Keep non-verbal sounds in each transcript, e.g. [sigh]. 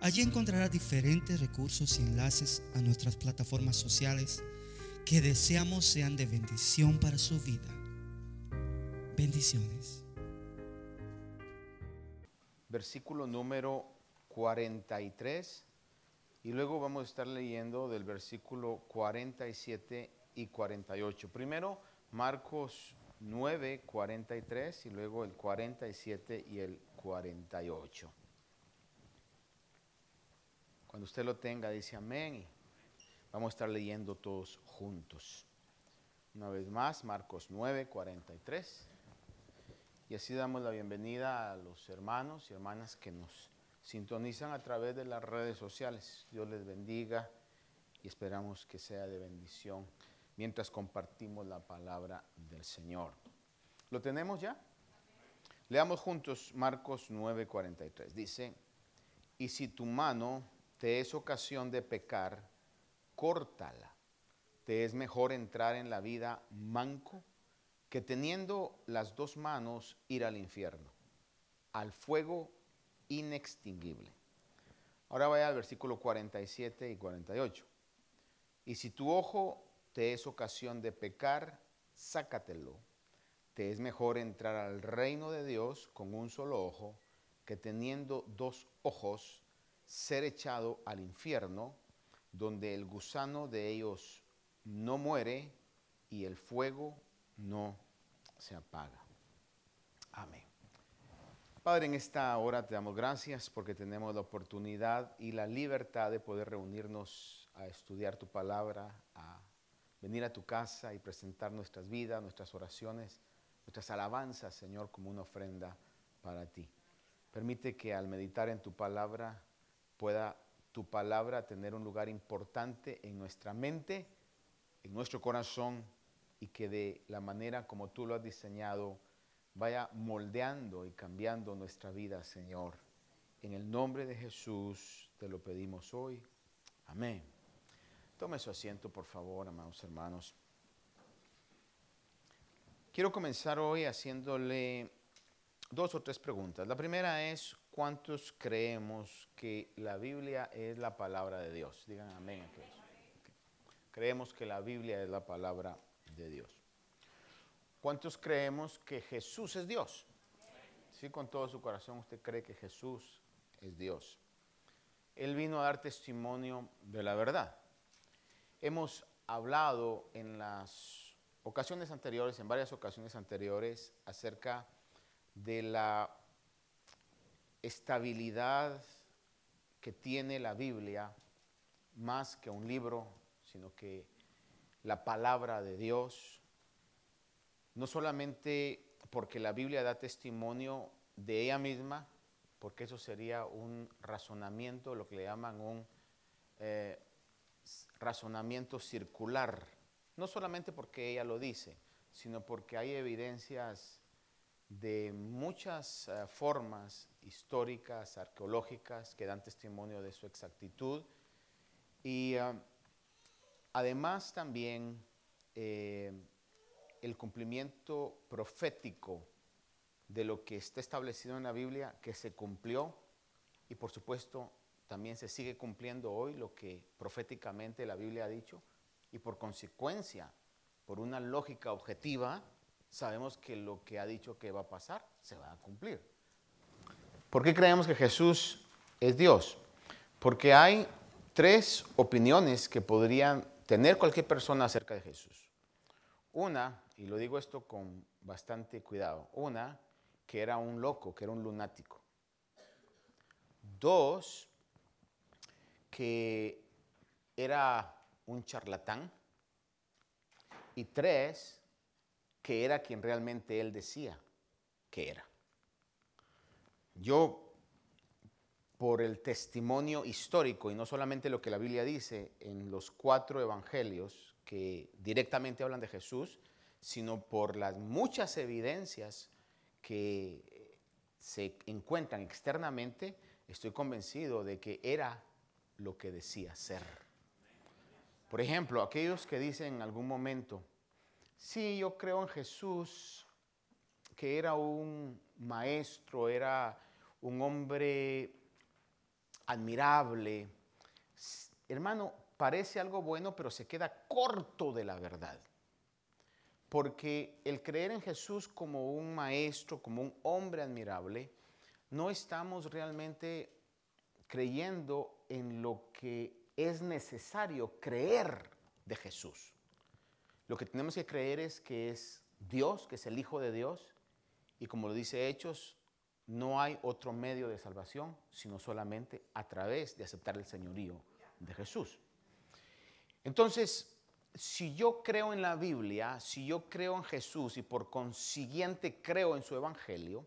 Allí encontrará diferentes recursos y enlaces a nuestras plataformas sociales que deseamos sean de bendición para su vida. Bendiciones. Versículo número 43 y luego vamos a estar leyendo del versículo 47 y 48. Primero Marcos 9, 43 y luego el 47 y el 48. Cuando usted lo tenga, dice amén. Y vamos a estar leyendo todos juntos. Una vez más, Marcos 9, 43. Y así damos la bienvenida a los hermanos y hermanas que nos sintonizan a través de las redes sociales. Dios les bendiga y esperamos que sea de bendición mientras compartimos la palabra del Señor. ¿Lo tenemos ya? Leamos juntos Marcos 9:43. Dice, y si tu mano te es ocasión de pecar, córtala. Te es mejor entrar en la vida manco que teniendo las dos manos ir al infierno, al fuego inextinguible. Ahora vaya al versículo 47 y 48. Y si tu ojo te es ocasión de pecar, sácatelo. Te es mejor entrar al reino de Dios con un solo ojo que teniendo dos ojos ser echado al infierno, donde el gusano de ellos no muere y el fuego no se apaga. Amén. Padre, en esta hora te damos gracias porque tenemos la oportunidad y la libertad de poder reunirnos a estudiar tu palabra, a venir a tu casa y presentar nuestras vidas, nuestras oraciones, nuestras alabanzas, Señor, como una ofrenda para ti. Permite que al meditar en tu palabra pueda tu palabra tener un lugar importante en nuestra mente, en nuestro corazón y que de la manera como tú lo has diseñado vaya moldeando y cambiando nuestra vida, Señor. En el nombre de Jesús te lo pedimos hoy. Amén. Tome su asiento, por favor, amados hermanos. Quiero comenzar hoy haciéndole dos o tres preguntas. La primera es, ¿cuántos creemos que la Biblia es la palabra de Dios? Digan amén. Creemos que la Biblia es la palabra de Dios. ¿Cuántos creemos que Jesús es Dios? Sí, con todo su corazón usted cree que Jesús es Dios. Él vino a dar testimonio de la verdad. Hemos hablado en las ocasiones anteriores, en varias ocasiones anteriores, acerca de la estabilidad que tiene la Biblia, más que un libro, sino que la palabra de Dios, no solamente porque la Biblia da testimonio de ella misma, porque eso sería un razonamiento, lo que le llaman un eh, razonamiento circular, no solamente porque ella lo dice, sino porque hay evidencias de muchas eh, formas históricas, arqueológicas, que dan testimonio de su exactitud. Y eh, además también eh, el cumplimiento profético de lo que está establecido en la Biblia, que se cumplió, y por supuesto también se sigue cumpliendo hoy lo que proféticamente la Biblia ha dicho, y por consecuencia, por una lógica objetiva, sabemos que lo que ha dicho que va a pasar se va a cumplir. ¿Por qué creemos que Jesús es Dios? Porque hay tres opiniones que podrían tener cualquier persona acerca de Jesús. Una, y lo digo esto con bastante cuidado, una, que era un loco, que era un lunático. Dos, que era un charlatán. Y tres, que era quien realmente él decía que era. Yo por el testimonio histórico y no solamente lo que la Biblia dice en los cuatro evangelios que directamente hablan de Jesús, sino por las muchas evidencias que se encuentran externamente, estoy convencido de que era lo que decía ser. Por ejemplo, aquellos que dicen en algún momento, sí, yo creo en Jesús, que era un maestro, era un hombre admirable. Hermano, parece algo bueno, pero se queda corto de la verdad. Porque el creer en Jesús como un maestro, como un hombre admirable, no estamos realmente creyendo en lo que es necesario creer de Jesús. Lo que tenemos que creer es que es Dios, que es el Hijo de Dios, y como lo dice Hechos, no hay otro medio de salvación sino solamente a través de aceptar el señorío de Jesús. Entonces, si yo creo en la Biblia, si yo creo en Jesús y por consiguiente creo en su Evangelio,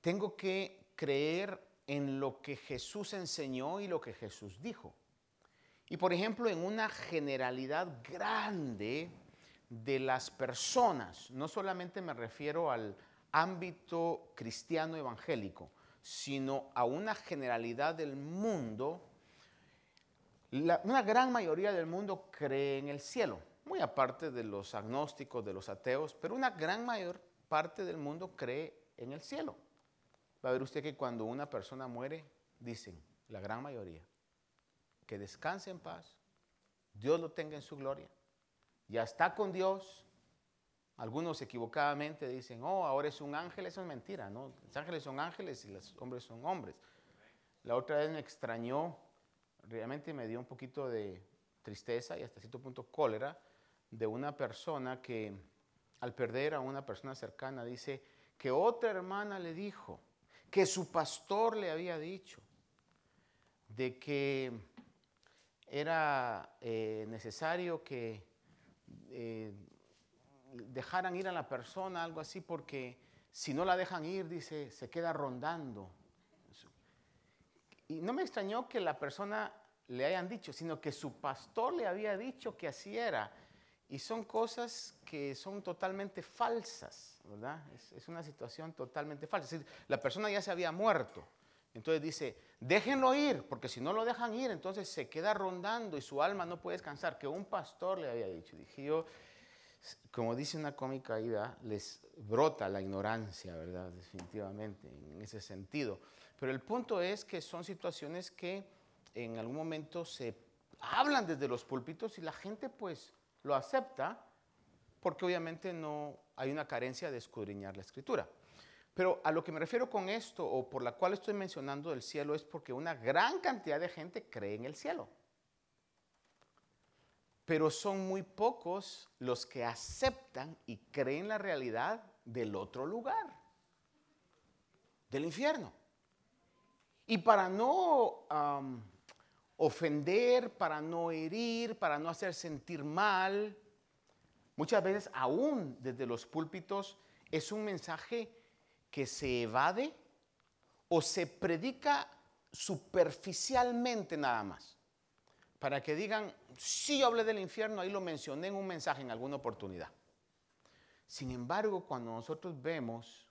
tengo que creer en lo que Jesús enseñó y lo que Jesús dijo. Y por ejemplo, en una generalidad grande de las personas, no solamente me refiero al ámbito cristiano evangélico, sino a una generalidad del mundo, una gran mayoría del mundo cree en el cielo, muy aparte de los agnósticos, de los ateos, pero una gran mayor parte del mundo cree en el cielo. Va a ver usted que cuando una persona muere, dicen, la gran mayoría, que descanse en paz, Dios lo tenga en su gloria, ya está con Dios, algunos equivocadamente dicen, oh, ahora es un ángel, eso es mentira, ¿no? Los ángeles son ángeles y los hombres son hombres. La otra vez me extrañó, realmente me dio un poquito de tristeza y hasta cierto punto cólera de una persona que al perder a una persona cercana dice que otra hermana le dijo, que su pastor le había dicho, de que era eh, necesario que eh, dejaran ir a la persona, algo así, porque si no la dejan ir, dice, se queda rondando. Y no me extrañó que la persona le hayan dicho, sino que su pastor le había dicho que así era. Y son cosas que son totalmente falsas, ¿verdad? Es, una situación totalmente falsa. la persona ya se había muerto. Entonces dice, déjenlo ir, porque si no lo dejan ir, entonces se queda rondando y su alma no puede descansar, que un pastor le había dicho. Dije yo, como dice una cómica ida, les brota la ignorancia, ¿verdad? Definitivamente, en ese sentido. Pero el punto es que son situaciones que en algún momento se hablan desde los púlpitos y la gente pues lo acepta porque obviamente no hay una carencia de escudriñar la escritura. Pero a lo que me refiero con esto o por la cual estoy mencionando el cielo es porque una gran cantidad de gente cree en el cielo pero son muy pocos los que aceptan y creen la realidad del otro lugar, del infierno. Y para no ofender, para no herir, para no hacer sentir mal, muchas veces aún desde los púlpitos es un mensaje que se evade o se predica superficialmente nada más para que digan, sí yo hablé del infierno, ahí lo mencioné en un mensaje en alguna oportunidad. Sin embargo, cuando nosotros vemos,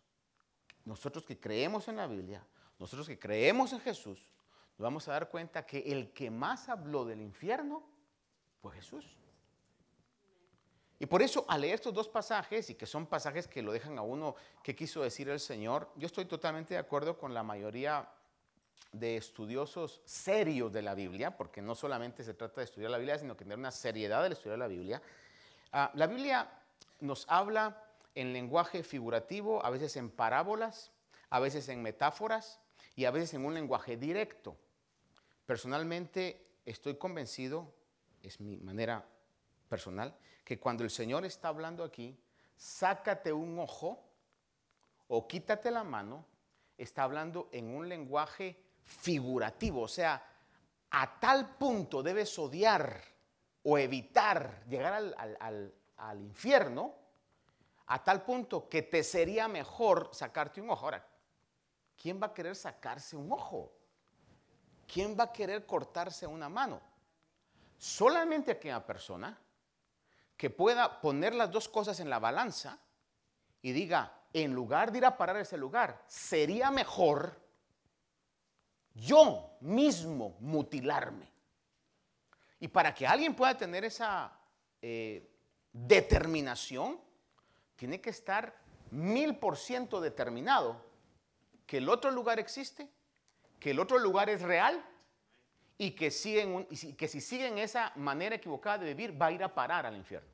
nosotros que creemos en la Biblia, nosotros que creemos en Jesús, nos vamos a dar cuenta que el que más habló del infierno fue Jesús. Y por eso, al leer estos dos pasajes, y que son pasajes que lo dejan a uno qué quiso decir el Señor, yo estoy totalmente de acuerdo con la mayoría de estudiosos serios de la Biblia, porque no solamente se trata de estudiar la Biblia, sino que tener una seriedad del estudiar la Biblia. Ah, la Biblia nos habla en lenguaje figurativo, a veces en parábolas, a veces en metáforas y a veces en un lenguaje directo. Personalmente estoy convencido, es mi manera personal, que cuando el Señor está hablando aquí, sácate un ojo o quítate la mano, está hablando en un lenguaje figurativo, o sea, a tal punto debes odiar o evitar llegar al, infierno, a tal punto que te sería mejor sacarte un ojo. Ahora, ¿quién va a querer sacarse un ojo? ¿Quién va a querer cortarse una mano? Solamente aquella persona que pueda poner las dos cosas en la balanza y diga, en lugar de ir a parar ese lugar, sería mejor yo mismo mutilarme. Y para que alguien pueda tener esa eh, determinación, tiene que estar mil por ciento determinado que el otro lugar existe, que el otro lugar es real y que, siguen que si siguen esa manera equivocada de vivir va a ir a parar al infierno.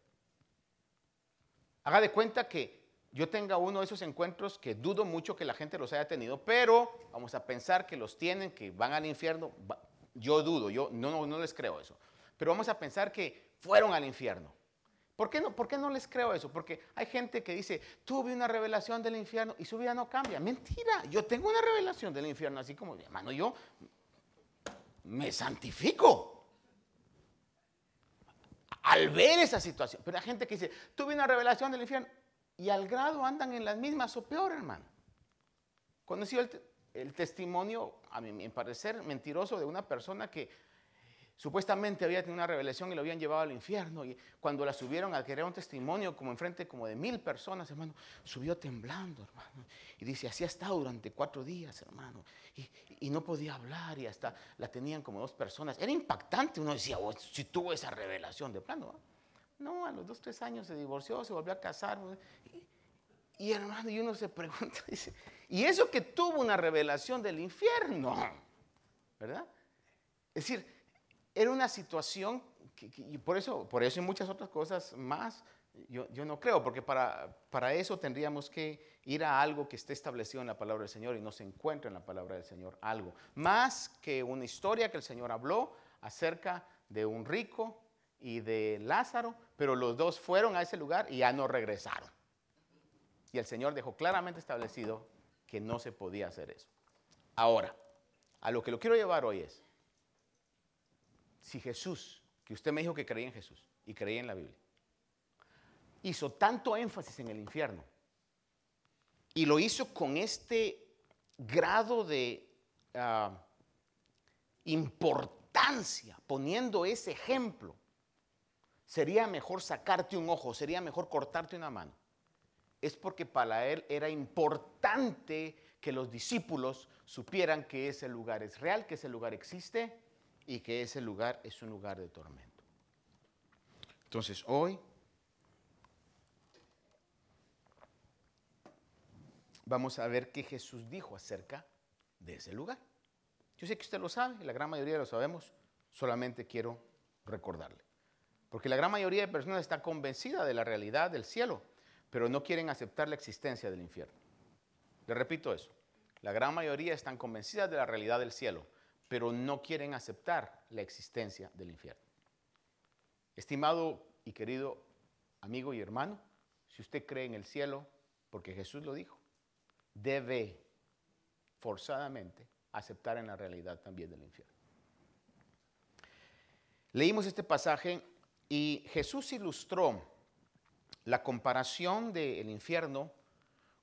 Haga de cuenta que yo tenga uno de esos encuentros que dudo mucho que la gente los haya tenido, pero vamos a pensar que los tienen, que van al infierno. Yo dudo, yo no, no, les creo eso. Pero vamos a pensar que fueron al infierno. ¿Por qué, no, ¿Por qué no les creo eso? Porque hay gente que dice, tuve una revelación del infierno y su vida no cambia. Mentira, yo tengo una revelación del infierno, así como, hermano, yo me santifico al ver esa situación. Pero hay gente que dice, tuve una revelación del infierno y al grado andan en las mismas o peor, hermano. Conocí el, el testimonio, a mi, parecer, mentiroso de una persona que supuestamente había tenido una revelación y lo habían llevado al infierno. Y cuando la subieron a querer un testimonio, como enfrente como de mil personas, hermano, subió temblando, hermano. Y dice, así ha estado durante cuatro días, hermano. Y, no podía hablar y hasta la tenían como dos personas. Era impactante. Uno decía, oh, si tuvo esa revelación de plano. No, a los dos, tres años se divorció, se volvió a casar. Y, hermano, y uno se [laughs] pregunta, dice, ¿y eso que tuvo una revelación del infierno? ¿Verdad? Es decir, era una situación, y por eso, por eso y muchas otras cosas más, yo, yo, no creo, porque para, para eso tendríamos que ir a algo que esté establecido en la palabra del Señor y no se encuentra en la palabra del Señor algo. Más que una historia que el Señor habló acerca de un rico y de Lázaro, pero los dos fueron a ese lugar y ya no regresaron. Y el Señor dejó claramente establecido que no se podía hacer eso. Ahora, a lo que lo quiero llevar hoy es, si Jesús, que usted me dijo que creía en Jesús y creía en la Biblia, hizo tanto énfasis en el infierno y lo hizo con este grado de ah, importancia, poniendo ese ejemplo, sería mejor sacarte un ojo, sería mejor cortarte una mano. Es porque para él era importante que los discípulos supieran que ese lugar es real, que ese lugar existe y que ese lugar es un lugar de tormento. Entonces hoy vamos a ver qué Jesús dijo acerca de ese lugar. Yo sé que usted lo sabe, la gran mayoría lo sabemos, solamente quiero recordarle. Porque la gran mayoría de personas está convencida de la realidad del cielo, pero no quieren aceptar la existencia del infierno. Le repito eso. La gran mayoría están convencidas de la realidad del cielo, pero no quieren aceptar la existencia del infierno. Estimado y querido amigo y hermano, si usted cree en el cielo, porque Jesús lo dijo, debe forzadamente aceptar en la realidad también del infierno. Leímos este pasaje y Jesús ilustró la comparación del infierno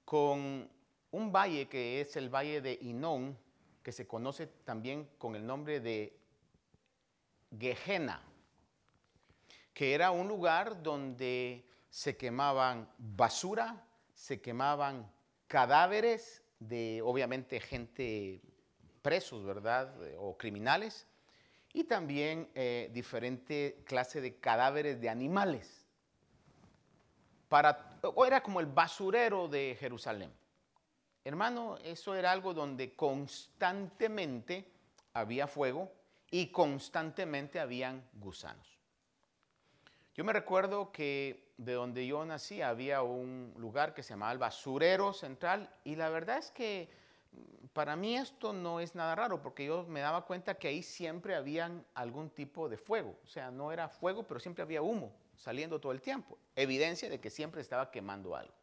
con un valle que es el valle de Inón, que se conoce también con el nombre de Gehenna, que era un lugar donde se quemaban basura, se quemaban cadáveres de obviamente gente presos, ¿verdad? O criminales, y también eh, diferente clase de cadáveres de animales. Era como el basurero de Jerusalén. Hermano, eso era algo donde constantemente había fuego y constantemente habían gusanos. Yo me recuerdo que de donde yo nací había un lugar que se llamaba el basurero central y la verdad es que para mí esto no es nada raro porque yo me daba cuenta que ahí siempre habían algún tipo de fuego. O sea, no era fuego, pero siempre había humo saliendo todo el tiempo. Evidencia de que siempre estaba quemando algo.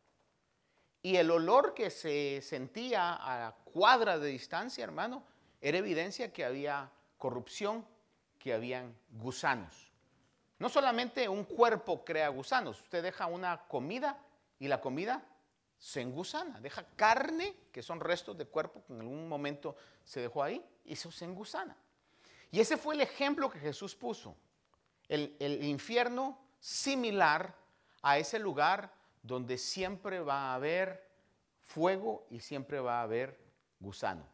Y el olor que se sentía a cuadras de distancia, hermano, era evidencia que había corrupción, que habían gusanos. No solamente un cuerpo crea gusanos, usted deja una comida y la comida se engusana, deja carne, que son restos de cuerpo que en algún momento se dejó ahí, y eso se engusana. Y ese fue el ejemplo que Jesús puso. El, el infierno similar a ese lugar donde siempre va a haber fuego y siempre va a haber gusano.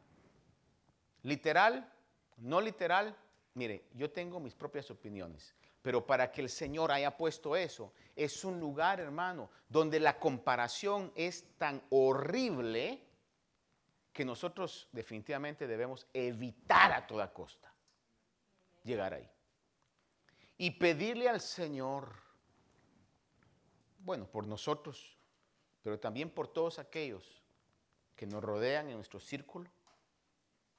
Literal, no literal, mire, yo tengo mis propias opiniones, pero para que el Señor haya puesto eso, es un lugar, hermano, donde la comparación es tan horrible que nosotros definitivamente debemos evitar a toda costa llegar ahí. Y pedirle al Señor, bueno, por nosotros, pero también por todos aquellos que nos rodean en nuestro círculo,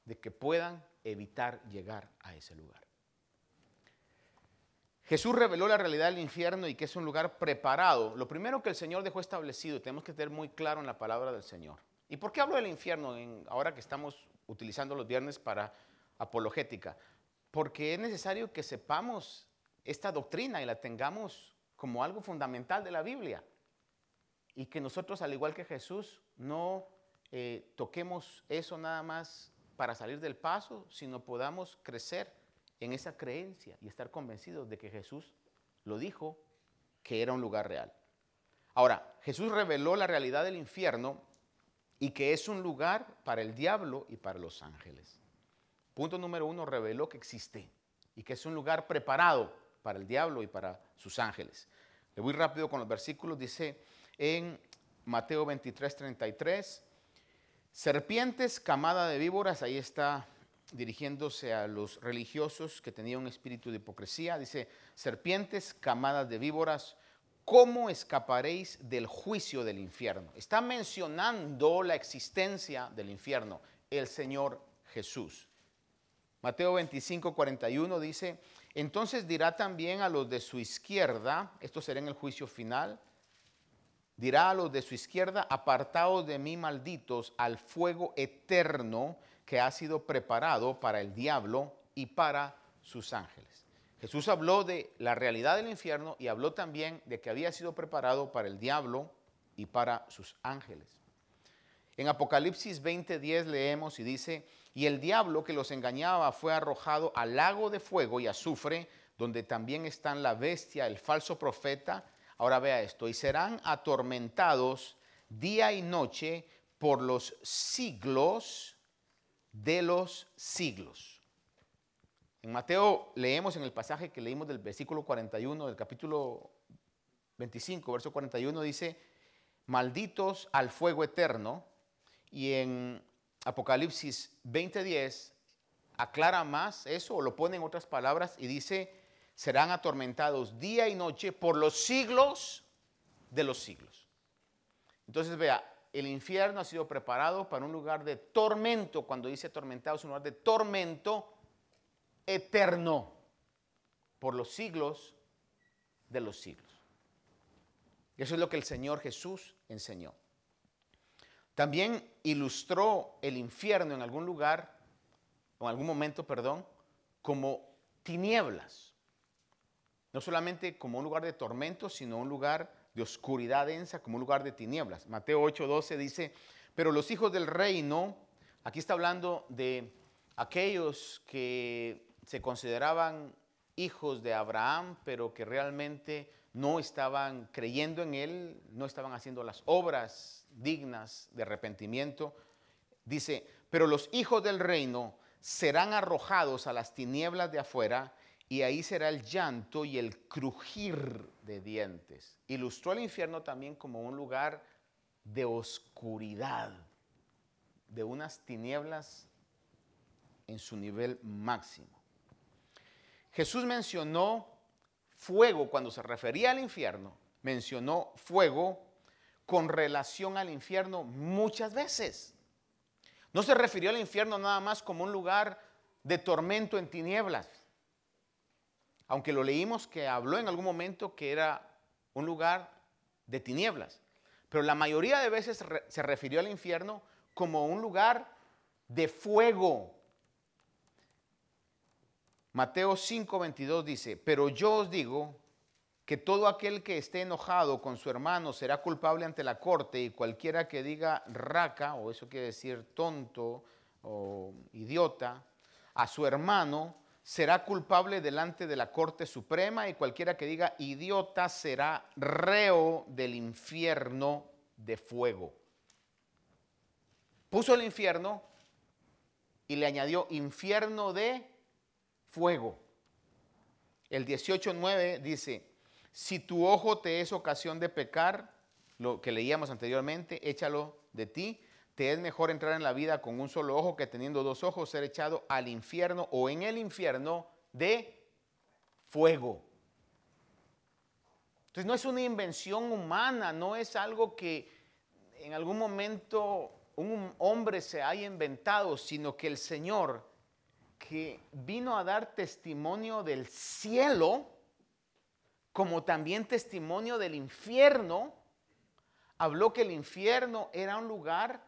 de que puedan evitar llegar a ese lugar. Jesús reveló la realidad del infierno y que es un lugar preparado. Lo primero que el Señor dejó establecido, tenemos que tener muy claro en la palabra del Señor. ¿Y por qué hablo del infierno ahora que estamos utilizando los viernes para apologética? Porque es necesario que sepamos esta doctrina y la tengamos como algo fundamental de la Biblia. Y que nosotros, al igual que Jesús, no eh, toquemos eso nada más para salir del paso, sino podamos crecer en esa creencia y estar convencidos de que Jesús lo dijo, que era un lugar real. Ahora, Jesús reveló la realidad del infierno y que es un lugar para el diablo y para los ángeles. Punto número uno, reveló que existe y que es un lugar preparado para el diablo y para sus ángeles. Le voy rápido con los versículos, dice en Mateo 23, 33, Serpientes, camada de víboras, ahí está dirigiéndose a los religiosos que tenían un espíritu de hipocresía. Dice, serpientes, camadas de víboras, ¿cómo escaparéis del juicio del infierno? Está mencionando la existencia del infierno, el Señor Jesús. Mateo 25, 41 dice, entonces dirá también a los de su izquierda, esto será en el juicio final, dirá a los de su izquierda, apartados de mí malditos al fuego eterno que ha sido preparado para el diablo y para sus ángeles. Jesús habló de la realidad del infierno y habló también de que había sido preparado para el diablo y para sus ángeles. En Apocalipsis 20:10 leemos y dice, y el diablo que los engañaba fue arrojado al lago de fuego y azufre, donde también están la bestia, el falso profeta, Ahora vea esto, y serán atormentados día y noche por los siglos de los siglos. En Mateo leemos en el pasaje que leímos del versículo 41 del capítulo 25, verso 41, dice, malditos al fuego eterno. Y en Apocalipsis 20:10 aclara más eso, o lo pone en otras palabras, y dice, serán atormentados día y noche por los siglos de los siglos. Entonces vea, el infierno ha sido preparado para un lugar de tormento. Cuando dice atormentado es un lugar de tormento eterno por los siglos de los siglos. Eso es lo que el Señor Jesús enseñó. También ilustró el infierno en algún lugar, o en algún momento, perdón, como tinieblas no solamente como un lugar de tormento, sino un lugar de oscuridad densa, como un lugar de tinieblas. Mateo 8:12 dice, pero los hijos del reino, aquí está hablando de aquellos que se consideraban hijos de Abraham, pero que realmente no estaban creyendo en él, no estaban haciendo las obras dignas de arrepentimiento. Dice, pero los hijos del reino serán arrojados a las tinieblas de afuera y ahí será el llanto y el crujir de dientes. Ilustró el infierno también como un lugar de oscuridad, de unas tinieblas en su nivel máximo. Jesús mencionó fuego cuando se refería al infierno, mencionó fuego con relación al infierno muchas veces. No se refirió al infierno nada más como un lugar de tormento en tinieblas aunque lo leímos que habló en algún momento que era un lugar de tinieblas. Pero la mayoría de veces se refirió al infierno como un lugar de fuego. Mateo 5:22 dice, pero yo os digo que todo aquel que esté enojado con su hermano será culpable ante la corte y cualquiera que diga raca, o eso quiere decir tonto o idiota, a su hermano será culpable delante de la corte suprema y cualquiera que diga idiota será reo del infierno de fuego. Puso el infierno y le añadió infierno de fuego. El 18.9 dice, si tu ojo te es ocasión de pecar, lo que leíamos anteriormente, échalo de ti. Te es mejor entrar en la vida con un solo ojo que teniendo dos ojos ser echado al infierno o en el infierno de fuego. Entonces no es una invención humana, no es algo que en algún momento un hombre se haya inventado, sino que el Señor, que vino a dar testimonio del cielo, como también testimonio del infierno, habló que el infierno era un lugar,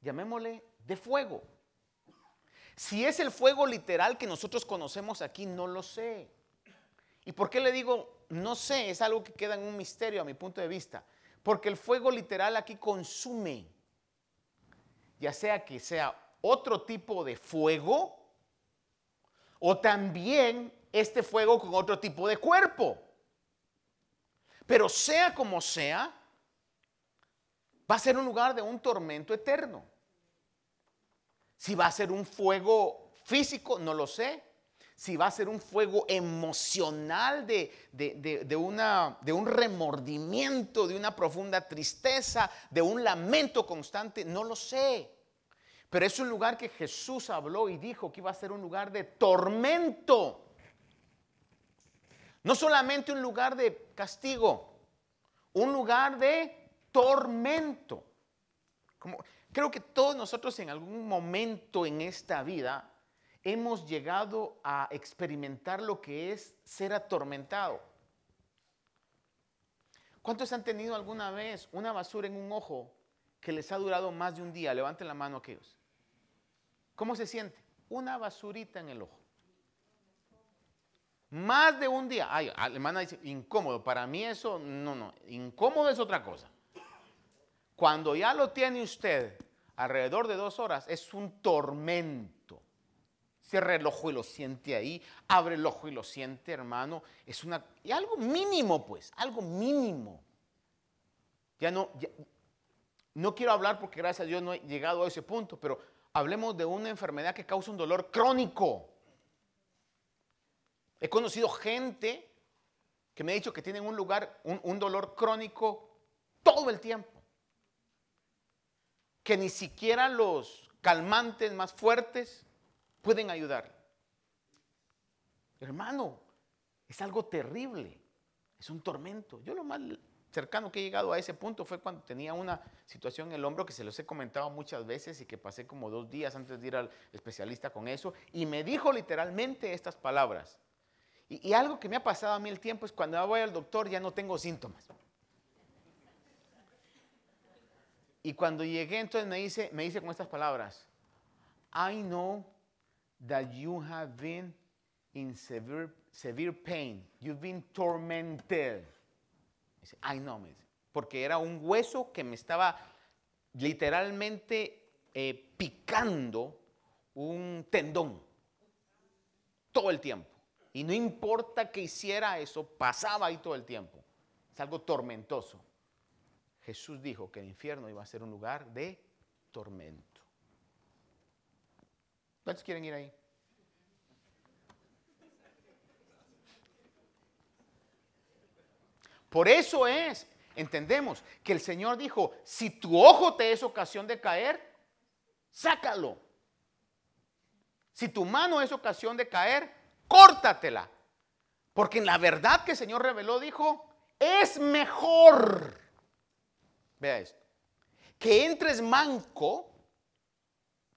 llamémosle, de fuego. Si es el fuego literal que nosotros conocemos aquí, no lo sé. ¿Y por qué le digo no sé? Es algo que queda en un misterio a mi punto de vista. Porque el fuego literal aquí consume ya sea que sea otro tipo de fuego o también este fuego con otro tipo de cuerpo. Pero sea como sea, va a ser un lugar de un tormento eterno. Si va a ser un fuego físico, no lo sé. Si va a ser un fuego emocional de, de, una, de un remordimiento, de una profunda tristeza, de un lamento constante, no lo sé. Pero es un lugar que Jesús habló y dijo que iba a ser un lugar de tormento. No solamente un lugar de castigo, un lugar de tormento. Creo que todos nosotros en algún momento en esta vida hemos llegado a experimentar lo que es ser atormentado. ¿Cuántos han tenido alguna vez una basura en un ojo que les ha durado más de un día? Levanten la mano aquellos. ¿Cómo se siente? Una basurita en el ojo. Más de un día. Ay, alemana dice, incómodo. Para mí eso, no, no. Incómodo es otra cosa. Cuando ya lo tiene usted alrededor de dos horas, es un tormento. Cierra el ojo y lo siente ahí. Abre el ojo y lo siente, hermano. Es una. Y algo mínimo, pues. Algo mínimo. Ya no. no quiero hablar porque gracias a Dios no he llegado a ese punto, pero hablemos de una enfermedad que causa un dolor crónico. He conocido gente que me ha dicho que tienen un lugar, un, dolor crónico todo el tiempo. Que ni siquiera los calmantes más fuertes pueden ayudar. Hermano, es algo terrible. Es un tormento. Yo lo más cercano que he llegado a ese punto fue cuando tenía una situación en el hombro que se los he comentado muchas veces y que pasé como dos días antes de ir al especialista con eso y me dijo literalmente estas palabras. Y, algo que me ha pasado a mí el tiempo es cuando voy al doctor ya no tengo síntomas. Y cuando llegué entonces me dice, me dice con estas palabras, I know that you have been in severe, severe pain. You've been tormented. Dice, ay no, me porque era un hueso que me estaba literalmente eh, picando un tendón todo el tiempo. Y no importa que hiciera eso, pasaba ahí todo el tiempo. Es algo tormentoso. Jesús dijo que el infierno iba a ser un lugar de tormento. ¿Cuántos quieren ir ahí? Por eso es, entendemos, que el Señor dijo, si tu ojo te es ocasión de caer, sácalo. Si tu mano es ocasión de caer, córtatela. Porque en la verdad que el Señor reveló dijo, es mejor, vea esto, que entres manco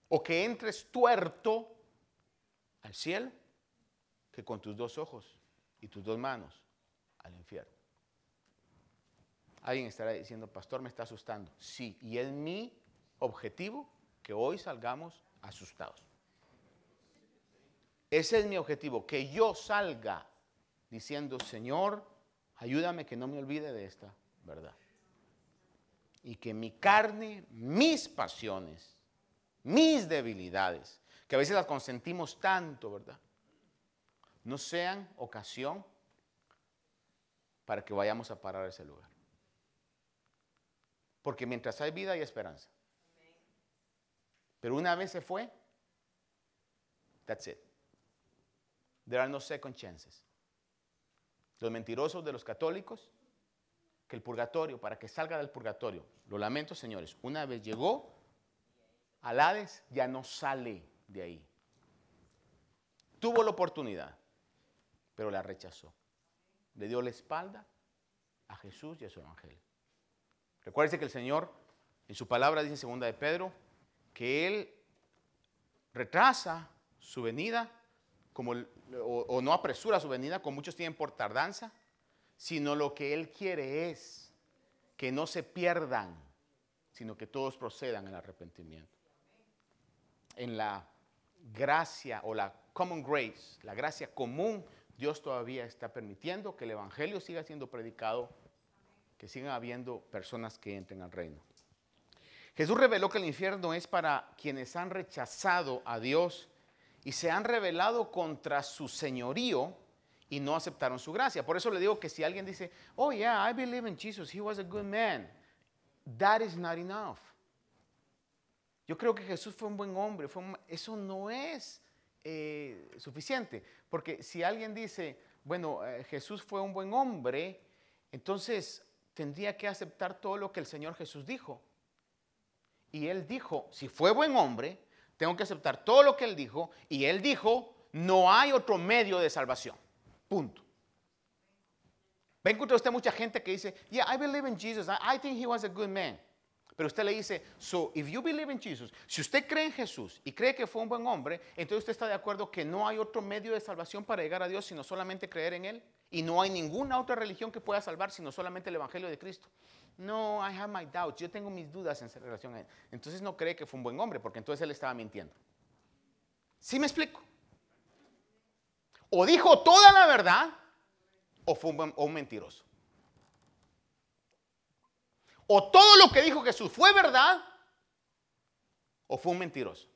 o que entres tuerto al cielo que con tus dos ojos y tus dos manos al infierno. Alguien estará diciendo, pastor, me está asustando. Sí, y es mi objetivo que hoy salgamos asustados. Ese es mi objetivo, que yo salga diciendo, Señor, ayúdame que no me olvide de esta verdad. Y que mi carne, mis pasiones, mis debilidades, que a veces las consentimos tanto, ¿verdad? No sean ocasión para que vayamos a parar a ese lugar. Porque mientras hay vida hay esperanza. Pero una vez se fue, that's it. There are no second chances. Los mentirosos de los católicos, que el purgatorio, para que salga del purgatorio, lo lamento señores, una vez llegó al Hades, ya no sale de ahí. Tuvo la oportunidad, pero la rechazó. Le dio la espalda a Jesús y a su evangelio. Recuerde que el Señor, en su palabra, dice en segunda de Pedro, que Él retrasa su venida como, o, no apresura su venida, como muchos tienen por tardanza, sino lo que Él quiere es que no se pierdan, sino que todos procedan al arrepentimiento. En la gracia o la common grace, la gracia común, Dios todavía está permitiendo que el Evangelio siga siendo predicado, que sigan habiendo personas que entren al reino. Jesús reveló que el infierno es para quienes han rechazado a Dios y se han rebelado contra su señorío y no aceptaron su gracia. Por eso le digo que si alguien dice, oh yeah, I believe in Jesus, he was a good man, that is not enough. Yo creo que Jesús fue un buen hombre, eso no es eh, suficiente, porque si alguien dice, bueno, eh, Jesús fue un buen hombre, entonces tendría que aceptar todo lo que el Señor Jesús dijo. Y él dijo, si fue buen hombre, tengo que aceptar todo lo que él dijo. Y él dijo, no hay otro medio de salvación. Punto. Va a encontrar usted mucha gente que dice, yeah, I believe in Jesus. I, think he was a good man. Pero usted le dice, so if you believe in Jesus, si usted cree en Jesús y cree que fue un buen hombre, entonces usted está de acuerdo que no hay otro medio de salvación para llegar a Dios sino solamente creer en Él. Y no hay ninguna otra religión que pueda salvar sino solamente el Evangelio de Cristo. No, I have my doubts. Yo tengo mis dudas en relación a él. Entonces no cree que fue un buen hombre, porque entonces él estaba mintiendo. ¿Sí me explico? O dijo toda la verdad, o fue un, un mentiroso. O todo lo que dijo Jesús fue verdad, o fue un mentiroso.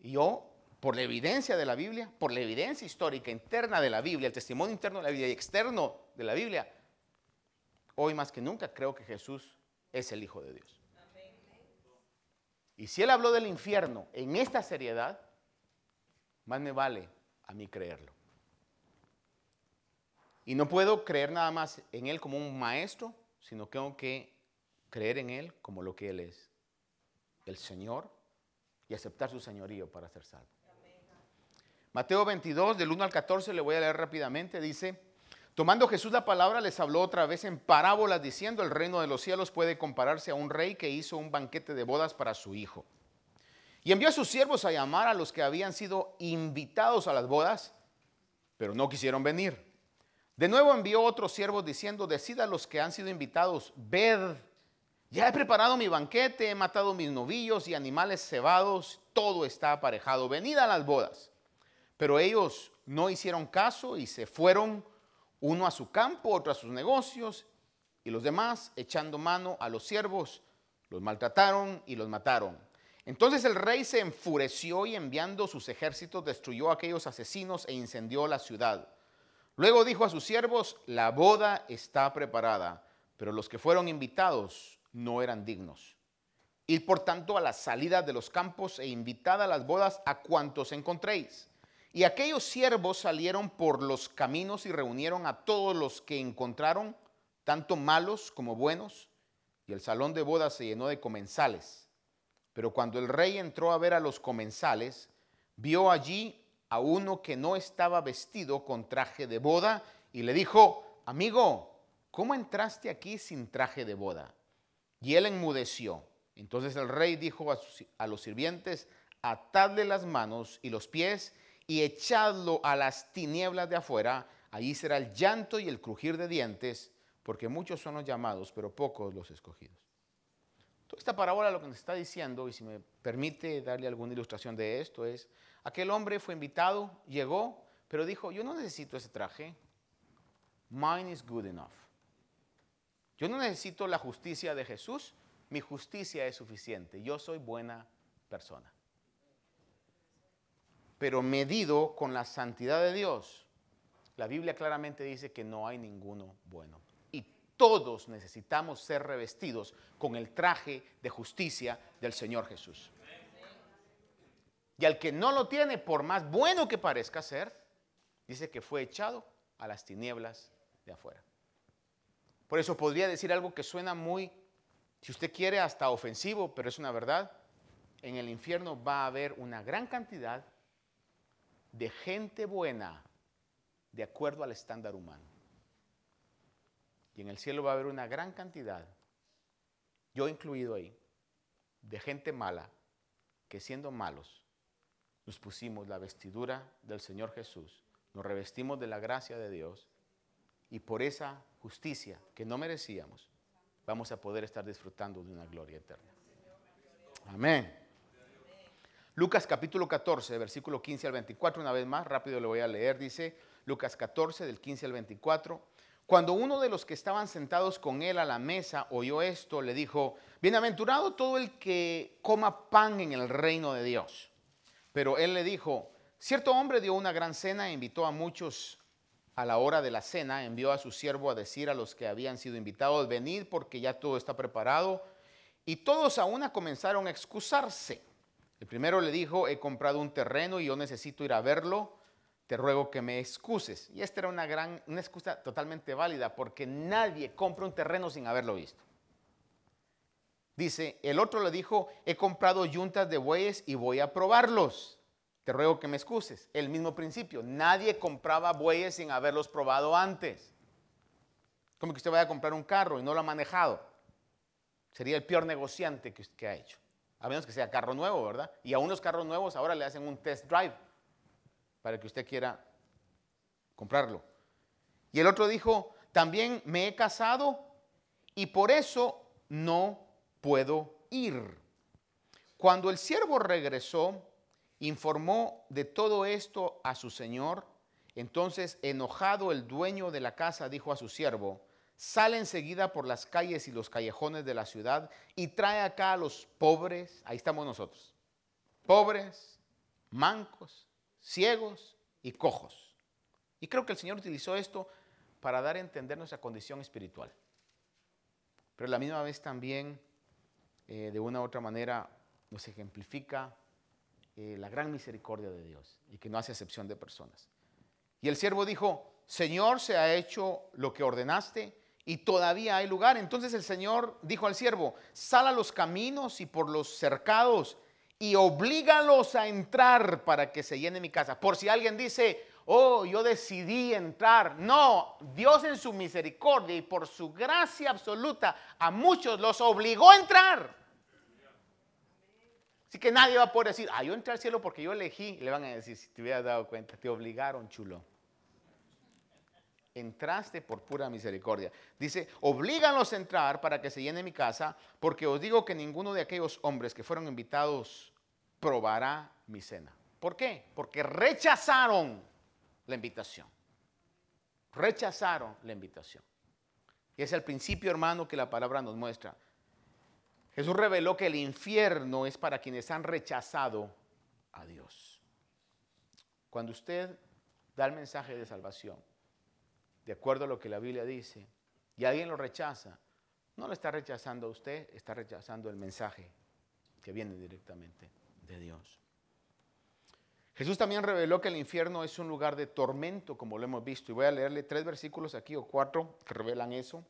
Y yo, por la evidencia de la Biblia, por la evidencia histórica interna de la Biblia, el testimonio interno de la Biblia y externo de la Biblia, Hoy más que nunca creo que Jesús es el Hijo de Dios. Y si Él habló del infierno en esta seriedad, más me vale a mí creerlo. Y no puedo creer nada más en Él como un maestro, sino que tengo que creer en Él como lo que Él es, el Señor, y aceptar su señorío para ser salvo. Mateo 22, del 1 al 14, le voy a leer rápidamente, dice, Tomando Jesús la palabra, les habló otra vez en parábolas diciendo, el reino de los cielos puede compararse a un rey que hizo un banquete de bodas para su hijo. Y envió a sus siervos a llamar a los que habían sido invitados a las bodas, pero no quisieron venir. De nuevo envió otros siervos diciendo, decid a los que han sido invitados, ved, ya he preparado mi banquete, he matado mis novillos y animales cebados, todo está aparejado, venid a las bodas. Pero ellos no hicieron caso y se fueron uno a su campo, otro a sus negocios, y los demás, echando mano a los siervos, los maltrataron y los mataron. Entonces el rey se enfureció y enviando sus ejércitos destruyó a aquellos asesinos e incendió la ciudad. Luego dijo a sus siervos, la boda está preparada, pero los que fueron invitados no eran dignos. Ir por tanto a la salida de los campos e invitad a las bodas a cuantos encontréis. Y aquellos siervos salieron por los caminos y reunieron a todos los que encontraron, tanto malos como buenos, y el salón de bodas se llenó de comensales. Pero cuando el rey entró a ver a los comensales, vio allí a uno que no estaba vestido con traje de boda y le dijo, amigo, ¿cómo entraste aquí sin traje de boda? Y él enmudeció. Entonces el rey dijo a los sirvientes, atadle las manos y los pies y echadlo a las tinieblas de afuera, allí será el llanto y el crujir de dientes, porque muchos son los llamados, pero pocos los escogidos. Toda esta parábola lo que nos está diciendo, y si me permite darle alguna ilustración de esto, es, aquel hombre fue invitado, llegó, pero dijo, yo no necesito ese traje, Mine is good enough. Yo no necesito la justicia de Jesús, mi justicia es suficiente. Yo soy buena persona. Pero medido con la santidad de Dios, la Biblia claramente dice que no hay ninguno bueno. Y todos necesitamos ser revestidos con el traje de justicia del Señor Jesús. Y al que no lo tiene, por más bueno que parezca ser, dice que fue echado a las tinieblas de afuera. Por eso podría decir algo que suena muy, si usted quiere, hasta ofensivo, pero es una verdad. En el infierno va a haber una gran cantidad de gente buena de acuerdo al estándar humano. Y en el cielo va a haber una gran cantidad, yo incluido ahí, de gente mala que siendo malos nos pusimos la vestidura del Señor Jesús, nos revestimos de la gracia de Dios y por esa justicia que no merecíamos vamos a poder estar disfrutando de una gloria eterna. Amén. Lucas capítulo 14, versículo 15 al 24, una vez más, rápido le voy a leer, dice Lucas 14 del 15 al 24. Cuando uno de los que estaban sentados con él a la mesa oyó esto, le dijo, bienaventurado todo el que coma pan en el reino de Dios. Pero él le dijo, cierto hombre dio una gran cena e invitó a muchos a la hora de la cena, envió a su siervo a decir a los que habían sido invitados, venid porque ya todo está preparado. Y todos a una comenzaron a excusarse. El primero le dijo, he comprado un terreno y yo necesito ir a verlo, te ruego que me excuses. Y esta era una gran, una excusa totalmente válida, porque nadie compra un terreno sin haberlo visto. Dice, el otro le dijo, he comprado yuntas de bueyes y voy a probarlos. Te ruego que me excuses. El mismo principio, nadie compraba bueyes sin haberlos probado antes. Como que usted vaya a comprar un carro y no lo ha manejado. Sería el peor negociante que, que ha hecho. A menos que sea carro nuevo, ¿verdad? Y a unos carros nuevos ahora le hacen un test drive para que usted quiera comprarlo. Y el otro dijo, también me he casado y por eso no puedo ir. Cuando el siervo regresó, informó de todo esto a su señor. Entonces, enojado el dueño de la casa dijo a su siervo, sale enseguida por las calles y los callejones de la ciudad y trae acá a los pobres, ahí estamos nosotros, pobres, mancos, ciegos y cojos. Y creo que el Señor utilizó esto para dar a entender nuestra condición espiritual. Pero a la misma vez también, eh, de una u otra manera, nos ejemplifica eh, la gran misericordia de Dios y que no hace excepción de personas. Y el siervo dijo, Señor, se ha hecho lo que ordenaste y todavía hay lugar. Entonces el Señor dijo al siervo, sal a los caminos y por los cercados y oblígalos a entrar para que se llene mi casa. Por si alguien dice, oh, yo decidí entrar. No, Dios en su misericordia y por su gracia absoluta a muchos los obligó a entrar. Así que nadie va a poder decir, ah, yo entré al cielo porque yo elegí. Le van a decir, si te hubieras dado cuenta, te obligaron, chulo. Entraste por pura misericordia. Dice, oblíganlos a entrar para que se llene mi casa, porque os digo que ninguno de aquellos hombres que fueron invitados probará mi cena. ¿Por qué? Porque rechazaron la invitación. Rechazaron la invitación. Y es el principio, hermano, que la palabra nos muestra. Jesús reveló que el infierno es para quienes han rechazado a Dios. Cuando usted da el mensaje de salvación, de acuerdo a lo que la Biblia dice, y alguien lo rechaza, no lo está rechazando a usted, está rechazando el mensaje que viene directamente de Dios. Jesús también reveló que el infierno es un lugar de tormento, como lo hemos visto, y voy a leerle tres versículos aquí o cuatro que revelan eso.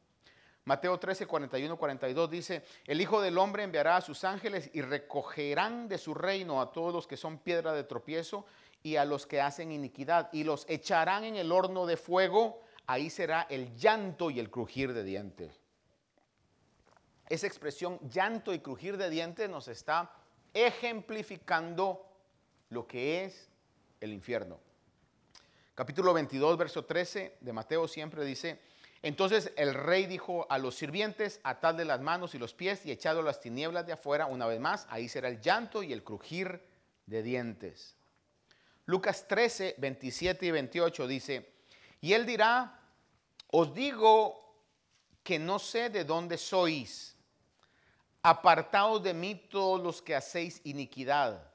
Mateo 13, 41, 42 dice, el Hijo del Hombre enviará a sus ángeles y recogerán de su reino a todos los que son piedra de tropiezo y a los que hacen iniquidad y los echarán en el horno de fuego, ahí será el llanto y el crujir de dientes. Esa expresión llanto y crujir de dientes nos está ejemplificando lo que es el infierno. Capítulo 22, verso 13 de Mateo siempre dice, entonces el rey dijo a los sirvientes, atadle las manos y los pies y echadlo a las tinieblas de afuera una vez más, ahí será el llanto y el crujir de dientes. Lucas 13, 27 y 28 dice, y él dirá, os digo que no sé de dónde sois. Apartaos de mí todos los que hacéis iniquidad.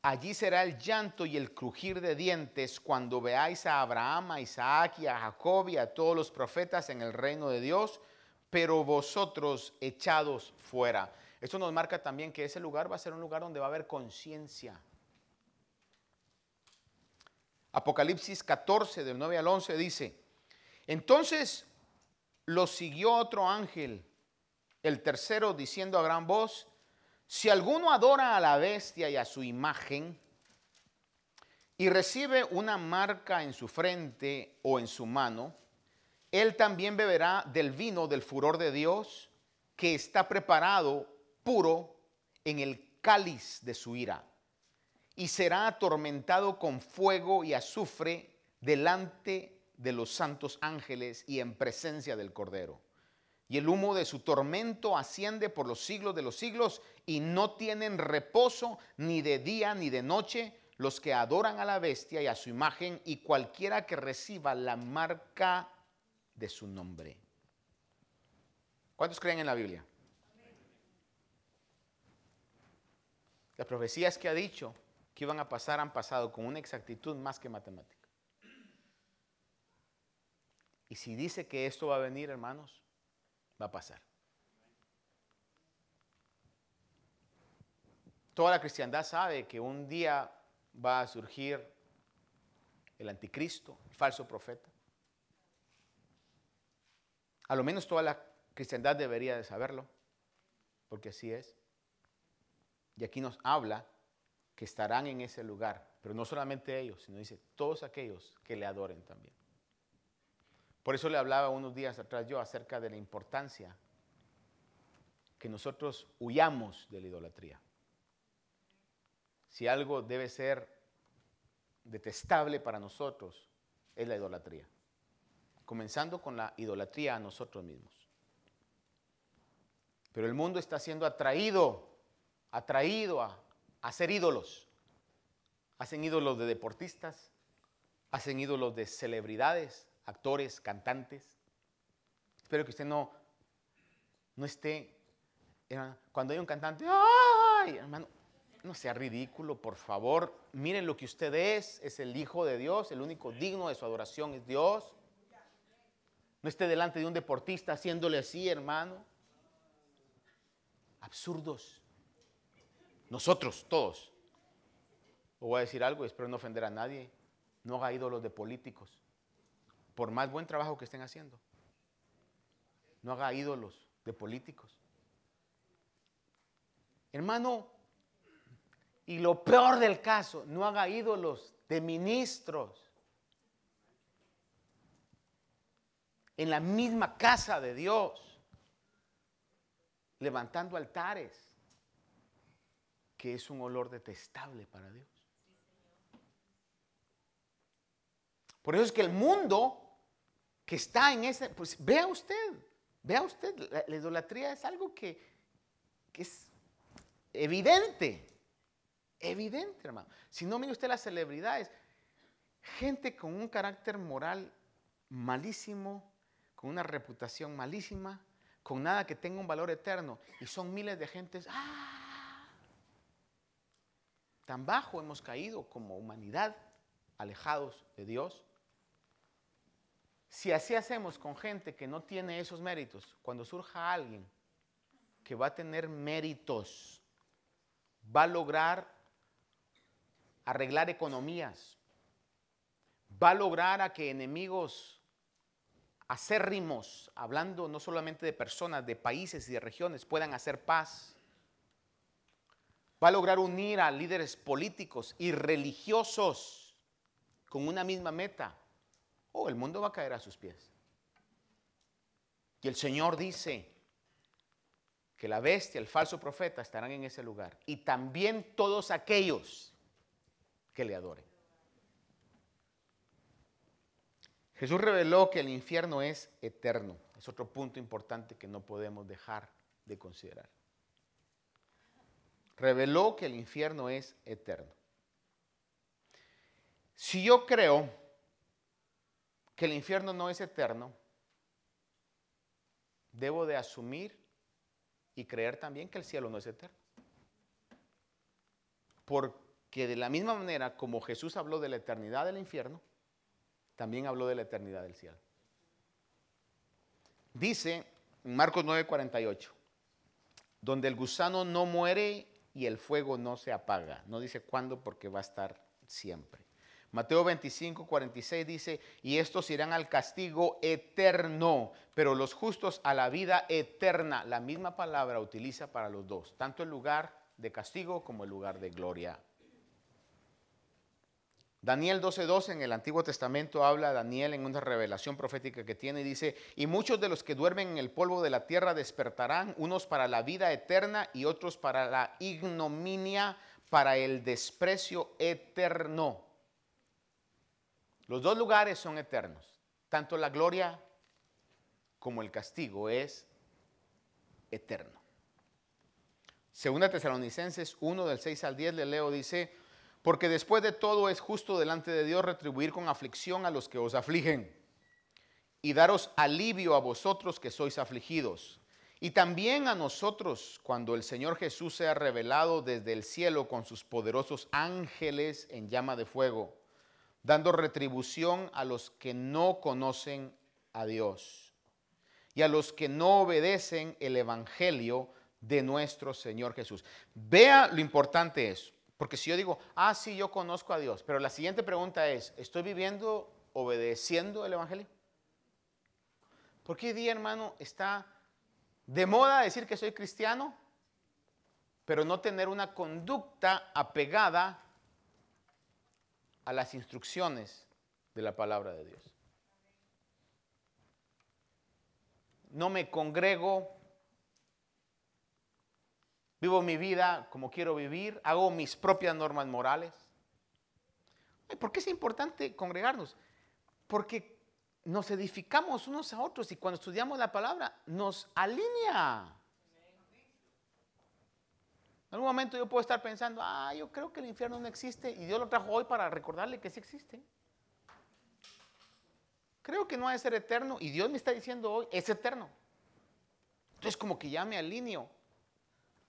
Allí será el llanto y el crujir de dientes cuando veáis a Abraham, a Isaac y a Jacob y a todos los profetas en el reino de Dios, pero vosotros echados fuera. Esto nos marca también que ese lugar va a ser un lugar donde va a haber conciencia. Apocalipsis 14, del 9 al 11 dice, entonces lo siguió otro ángel, el tercero, diciendo a gran voz, si alguno adora a la bestia y a su imagen y recibe una marca en su frente o en su mano, él también beberá del vino del furor de Dios que está preparado puro en el cáliz de su ira y será atormentado con fuego y azufre delante de los santos ángeles y en presencia del Cordero. Y el humo de su tormento asciende por los siglos de los siglos y no tienen reposo ni de día ni de noche los que adoran a la bestia y a su imagen y cualquiera que reciba la marca de su nombre. ¿Cuántos creen en la Biblia? Las profecías que ha dicho que iban a pasar han pasado con una exactitud más que matemática. Y si dice que esto va a venir, hermanos, va a pasar. Toda la cristiandad sabe que un día va a surgir el anticristo, el falso profeta. A lo menos toda la cristiandad debería de saberlo, porque así es. Y aquí nos habla que estarán en ese lugar, pero no solamente ellos, sino dice todos aquellos que le adoren también. Por eso le hablaba unos días atrás yo acerca de la importancia que nosotros huyamos de la idolatría. Si algo debe ser detestable para nosotros, es la idolatría. Comenzando con la idolatría a nosotros mismos. Pero el mundo está siendo atraído, atraído a, ser ídolos. Hacen ídolos de deportistas, hacen ídolos de celebridades, actores, cantantes. Espero que usted no, no esté, cuando hay un cantante, ¡ay! Hermano, no sea ridículo, por favor. Miren lo que usted es, es el Hijo de Dios, el único digno de su adoración es Dios. No esté delante de un deportista haciéndole así, hermano. Absurdos. Nosotros, todos. O voy a decir algo, espero no ofender a nadie. No haga ídolos de políticos por más buen trabajo que estén haciendo. No haga ídolos de políticos. Hermano, y lo peor del caso, no haga ídolos de ministros. En la misma casa de Dios, levantando altares, que es un olor detestable para Dios. Por eso es que el mundo que está en ese, pues vea usted, vea usted, la, idolatría es algo que, que, es evidente, evidente, hermano. Si no mire usted las celebridades, gente con un carácter moral malísimo, con una reputación malísima, con nada que tenga un valor eterno, y son miles de gentes, ¡ah! Tan bajo hemos caído como humanidad, alejados de Dios. Si así hacemos con gente que no tiene esos méritos, cuando surja alguien que va a tener méritos, va a lograr arreglar economías, va a lograr a que enemigos acérrimos, hablando no solamente de personas, de países y de regiones, puedan hacer paz. Va a lograr unir a líderes políticos y religiosos con una misma meta, oh, el mundo va a caer a sus pies. Y el Señor dice que la bestia, el falso profeta estarán en ese lugar. Y también todos aquellos que le adoren. Jesús reveló que el infierno es eterno. Es otro punto importante que no podemos dejar de considerar. Reveló que el infierno es eterno. Si yo creo que el infierno no es eterno, debo de asumir y creer también que el cielo no es eterno. Porque de la misma manera como Jesús habló de la eternidad del infierno, también habló de la eternidad del cielo. Dice en Marcos 9:48, donde el gusano no muere y el fuego no se apaga. No dice cuándo porque va a estar siempre. Mateo 25, 46 dice, y estos irán al castigo eterno, pero los justos a la vida eterna. La misma palabra utiliza para los dos, tanto el lugar de castigo como el lugar de gloria. Daniel 12:12 en el Antiguo Testamento habla Daniel en una revelación profética que tiene y dice, y muchos de los que duermen en el polvo de la tierra despertarán, unos para la vida eterna y otros para la ignominia, para el desprecio eterno. Los dos lugares son eternos. Tanto la gloria como el castigo es eterno. Segunda Tesalonicenses 1 del 6 al 10 le leo, dice, porque después de todo es justo delante de Dios retribuir con aflicción a los que os afligen y daros alivio a vosotros que sois afligidos. Y también a nosotros cuando el Señor Jesús sea revelado desde el cielo con sus poderosos ángeles en llama de fuego dando retribución a los que no conocen a Dios y a los que no obedecen el Evangelio de nuestro Señor Jesús. Vea lo importante es, porque si yo digo, ah, sí, yo conozco a Dios, pero la siguiente pregunta es, ¿estoy viviendo obedeciendo el Evangelio? Porque hoy día, hermano, está de moda decir que soy cristiano, pero no tener una conducta apegada a las instrucciones de la palabra de Dios. No me congrego, vivo mi vida como quiero vivir, hago mis propias normas morales. ¿Por qué es importante congregarnos? Porque nos edificamos unos a otros y cuando estudiamos la palabra nos alinea. En algún momento yo puedo estar pensando, ah, yo creo que el infierno no existe y Dios lo trajo hoy para recordarle que sí existe. Creo que no ha de ser eterno y Dios me está diciendo hoy, es eterno. Entonces como que ya me alineo.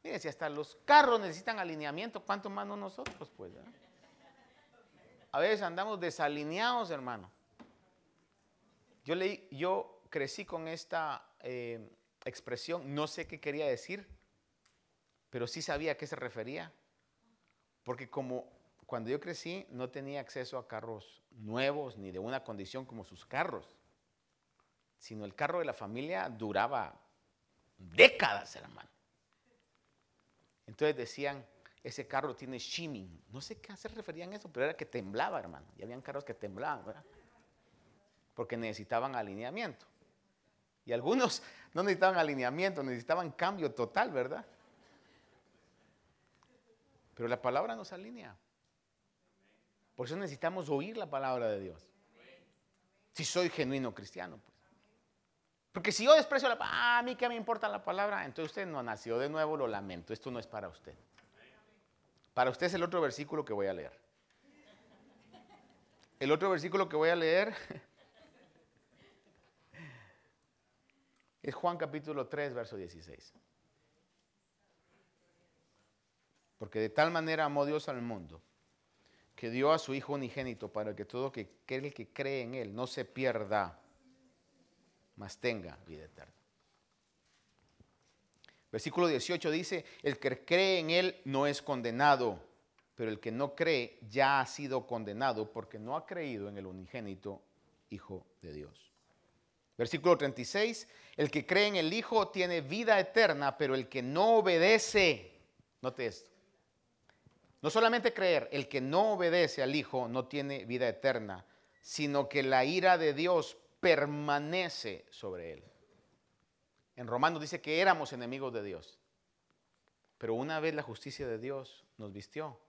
Mire, si hasta los carros necesitan alineamiento, ¿cuánto más no nosotros? Pues, A veces andamos desalineados, hermano. Yo, leí, yo crecí con esta eh, expresión, no sé qué quería decir, pero sí sabía a qué se refería. Porque como cuando yo crecí no tenía acceso a carros nuevos ni de una condición como sus carros, sino el carro de la familia duraba décadas, hermano. Entonces decían, ese carro tiene shimming. No sé qué se referían a eso, pero era que temblaba, hermano. Y habían carros que temblaban, ¿verdad? Porque necesitaban alineamiento. Y algunos [laughs] no necesitaban alineamiento, necesitaban cambio total, ¿verdad? Pero la palabra nos alinea. Por eso necesitamos oír la palabra de Dios. Si soy genuino cristiano, pues. Porque si yo desprecio la palabra, ah, a mí qué me importa la palabra, entonces usted no nació de nuevo, lo lamento. Esto no es para usted. Para usted es el otro versículo que voy a leer. El otro versículo que voy a leer [laughs] es Juan capítulo 3, verso 16. Porque de tal manera amó Dios al mundo que dio a su Hijo unigénito para que todo aquel que cree en Él no se pierda, mas tenga vida eterna. Versículo 18 dice, el que cree en Él no es condenado, pero el que no cree ya ha sido condenado porque no ha creído en el unigénito Hijo de Dios. Versículo 36, el que cree en el Hijo tiene vida eterna, pero el que no obedece, note esto, no solamente creer, el que no obedece al Hijo no tiene vida eterna, sino que la ira de Dios permanece sobre él. En Romanos dice que éramos enemigos de Dios, pero una vez la justicia de Dios nos vistió,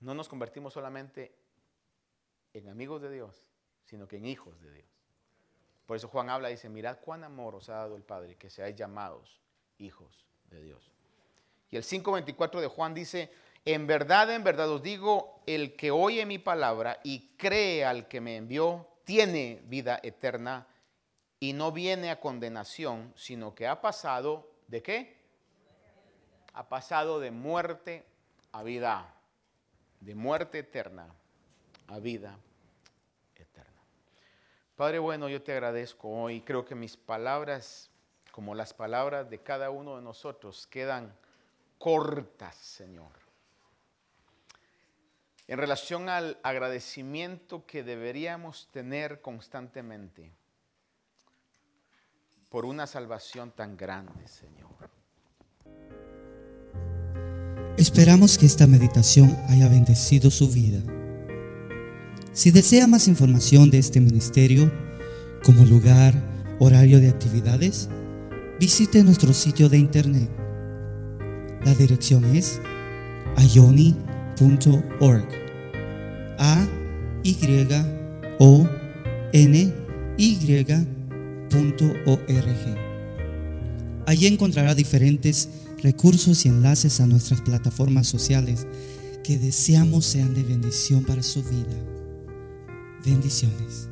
no nos convertimos solamente en amigos de Dios, sino que en hijos de Dios. Por eso Juan habla y dice, mirad cuán amor os ha dado el Padre, que seáis llamados hijos de Dios. Y el 5.24 de Juan dice, en verdad, en verdad os digo, el que oye mi palabra y cree al que me envió, tiene vida eterna y no viene a condenación, sino que ha pasado de qué? Ha pasado de muerte a vida, de muerte eterna a vida eterna. Padre bueno, yo te agradezco hoy. Creo que mis palabras, como las palabras de cada uno de nosotros, quedan cortas, Señor en relación al agradecimiento que deberíamos tener constantemente por una salvación tan grande, Señor. Esperamos que esta meditación haya bendecido su vida. Si desea más información de este ministerio, como lugar, horario de actividades, visite nuestro sitio de internet. La dirección es ayoni.org. A Y O N Y.org. Allí encontrará diferentes recursos y enlaces a nuestras plataformas sociales que deseamos sean de bendición para su vida. Bendiciones.